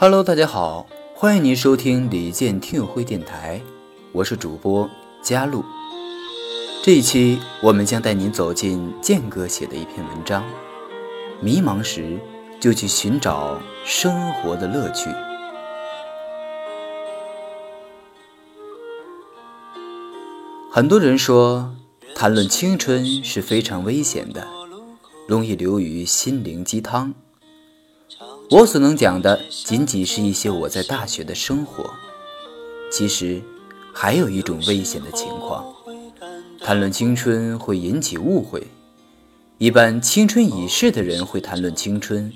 Hello，大家好，欢迎您收听李健听友会电台，我是主播佳璐。这一期我们将带您走进健哥写的一篇文章：迷茫时就去寻找生活的乐趣。很多人说，谈论青春是非常危险的，容易流于心灵鸡汤。我所能讲的，仅仅是一些我在大学的生活。其实，还有一种危险的情况，谈论青春会引起误会。一般青春已逝的人会谈论青春，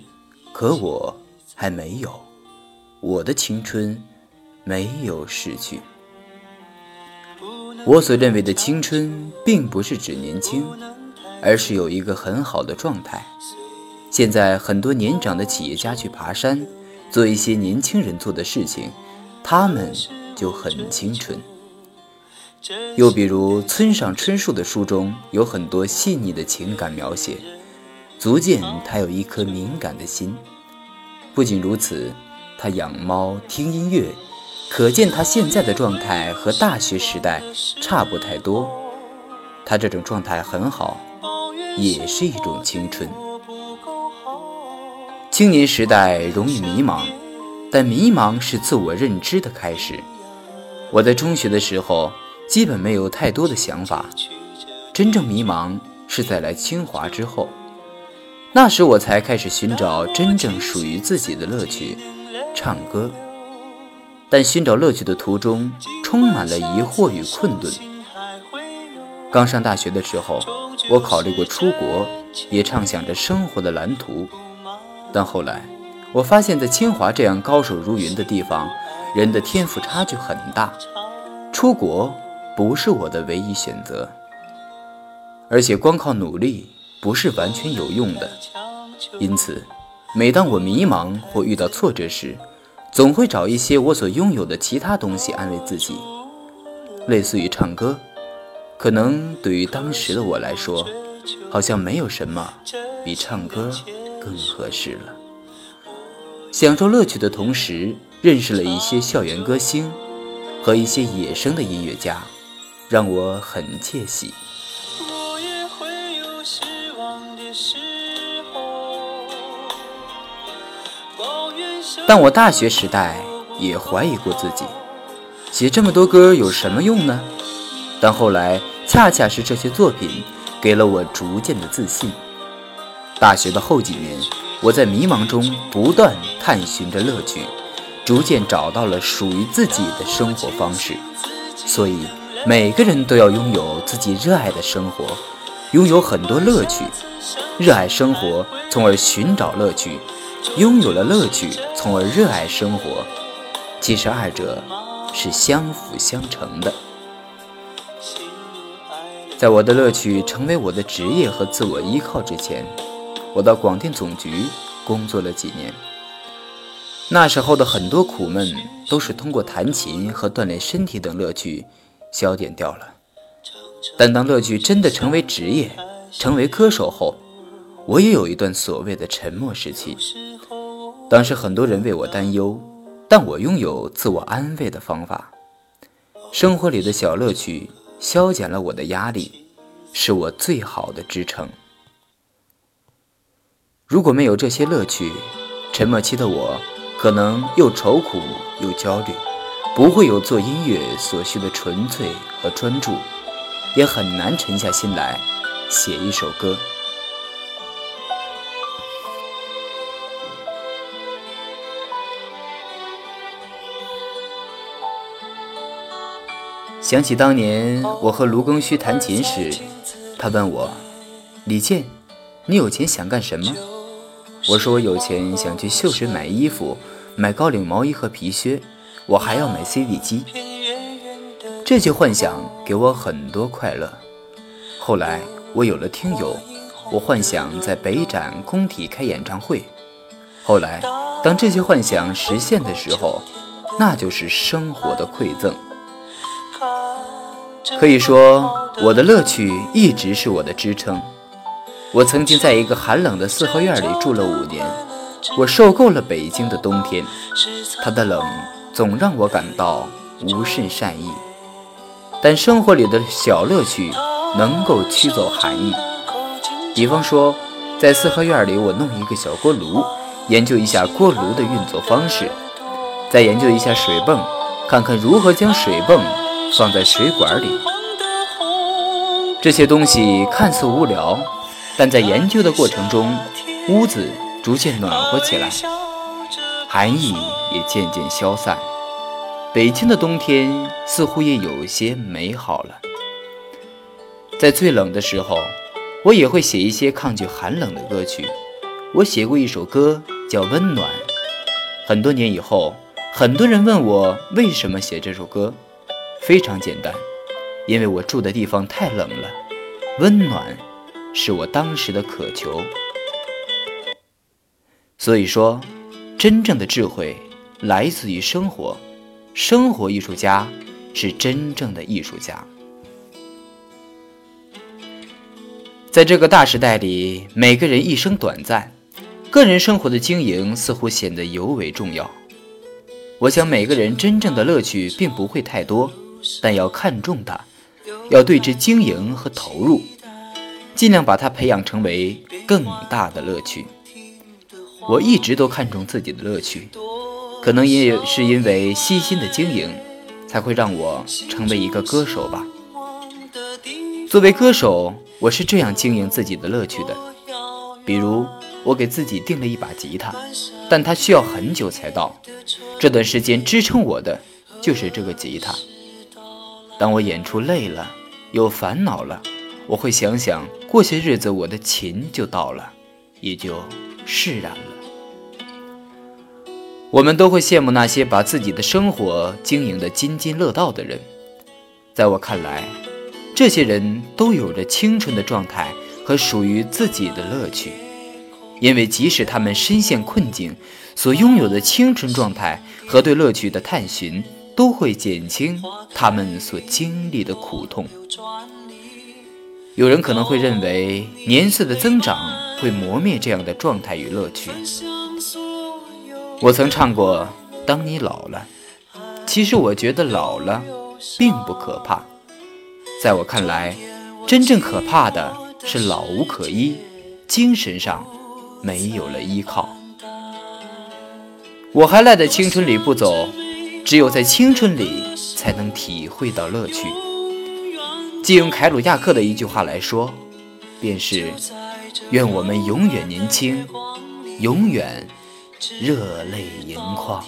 可我还没有，我的青春没有逝去。我所认为的青春，并不是指年轻，而是有一个很好的状态。现在很多年长的企业家去爬山，做一些年轻人做的事情，他们就很青春。又比如村上春树的书中有很多细腻的情感描写，足见他有一颗敏感的心。不仅如此，他养猫听音乐，可见他现在的状态和大学时代差不太多。他这种状态很好，也是一种青春。青年时代容易迷茫，但迷茫是自我认知的开始。我在中学的时候，基本没有太多的想法，真正迷茫是在来清华之后，那时我才开始寻找真正属于自己的乐趣——唱歌。但寻找乐趣的途中，充满了疑惑与困顿。刚上大学的时候，我考虑过出国，也畅想着生活的蓝图。但后来，我发现，在清华这样高手如云的地方，人的天赋差距很大，出国不是我的唯一选择。而且，光靠努力不是完全有用的。因此，每当我迷茫或遇到挫折时，总会找一些我所拥有的其他东西安慰自己，类似于唱歌。可能对于当时的我来说，好像没有什么比唱歌。更合适了。享受乐趣的同时，认识了一些校园歌星和一些野生的音乐家，让我很窃喜。但我大学时代也怀疑过自己，写这么多歌有什么用呢？但后来恰恰是这些作品，给了我逐渐的自信。大学的后几年，我在迷茫中不断探寻着乐趣，逐渐找到了属于自己的生活方式。所以，每个人都要拥有自己热爱的生活，拥有很多乐趣。热爱生活，从而寻找乐趣；拥有了乐趣，从而热爱生活。其实，二者是相辅相成的。在我的乐趣成为我的职业和自我依靠之前。我到广电总局工作了几年，那时候的很多苦闷都是通过弹琴和锻炼身体等乐趣消减掉了。但当乐趣真的成为职业，成为歌手后，我也有一段所谓的沉默时期。当时很多人为我担忧，但我拥有自我安慰的方法。生活里的小乐趣消减了我的压力，是我最好的支撑。如果没有这些乐趣，沉默期的我可能又愁苦又焦虑，不会有做音乐所需的纯粹和专注，也很难沉下心来写一首歌。想起当年我和卢庚戌弹琴时，他问我：“李健，你有钱想干什么？”我说我有钱，想去秀水买衣服，买高领毛衣和皮靴，我还要买 CD 机。这些幻想给我很多快乐。后来我有了听友，我幻想在北展工体开演唱会。后来，当这些幻想实现的时候，那就是生活的馈赠。可以说，我的乐趣一直是我的支撑。我曾经在一个寒冷的四合院里住了五年，我受够了北京的冬天，它的冷总让我感到无甚善意。但生活里的小乐趣能够驱走寒意，比方说，在四合院里，我弄一个小锅炉，研究一下锅炉的运作方式，再研究一下水泵，看看如何将水泵放在水管里。这些东西看似无聊，但在研究的过程中，屋子逐渐暖和起来，寒意也渐渐消散。北京的冬天似乎也有些美好了。在最冷的时候，我也会写一些抗拒寒冷的歌曲。我写过一首歌叫《温暖》。很多年以后，很多人问我为什么写这首歌，非常简单，因为我住的地方太冷了，温暖是我当时的渴求。所以说，真正的智慧来自于生活。生活艺术家是真正的艺术家。在这个大时代里，每个人一生短暂，个人生活的经营似乎显得尤为重要。我想，每个人真正的乐趣并不会太多，但要看重它，要对之经营和投入，尽量把它培养成为更大的乐趣。我一直都看重自己的乐趣。可能也是因为细心的经营，才会让我成为一个歌手吧。作为歌手，我是这样经营自己的乐趣的：比如，我给自己订了一把吉他，但它需要很久才到。这段时间支撑我的就是这个吉他。当我演出累了，有烦恼了，我会想想，过些日子我的琴就到了，也就释然了。我们都会羡慕那些把自己的生活经营得津津乐道的人，在我看来，这些人都有着青春的状态和属于自己的乐趣，因为即使他们深陷困境，所拥有的青春状态和对乐趣的探寻，都会减轻他们所经历的苦痛。有人可能会认为，年岁的增长会磨灭这样的状态与乐趣。我曾唱过《当你老了》，其实我觉得老了并不可怕。在我看来，真正可怕的是老无可依，精神上没有了依靠。我还赖在青春里不走，只有在青春里才能体会到乐趣。借用凯鲁亚克的一句话来说，便是：愿我们永远年轻，永远。热泪盈眶，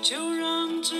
就让这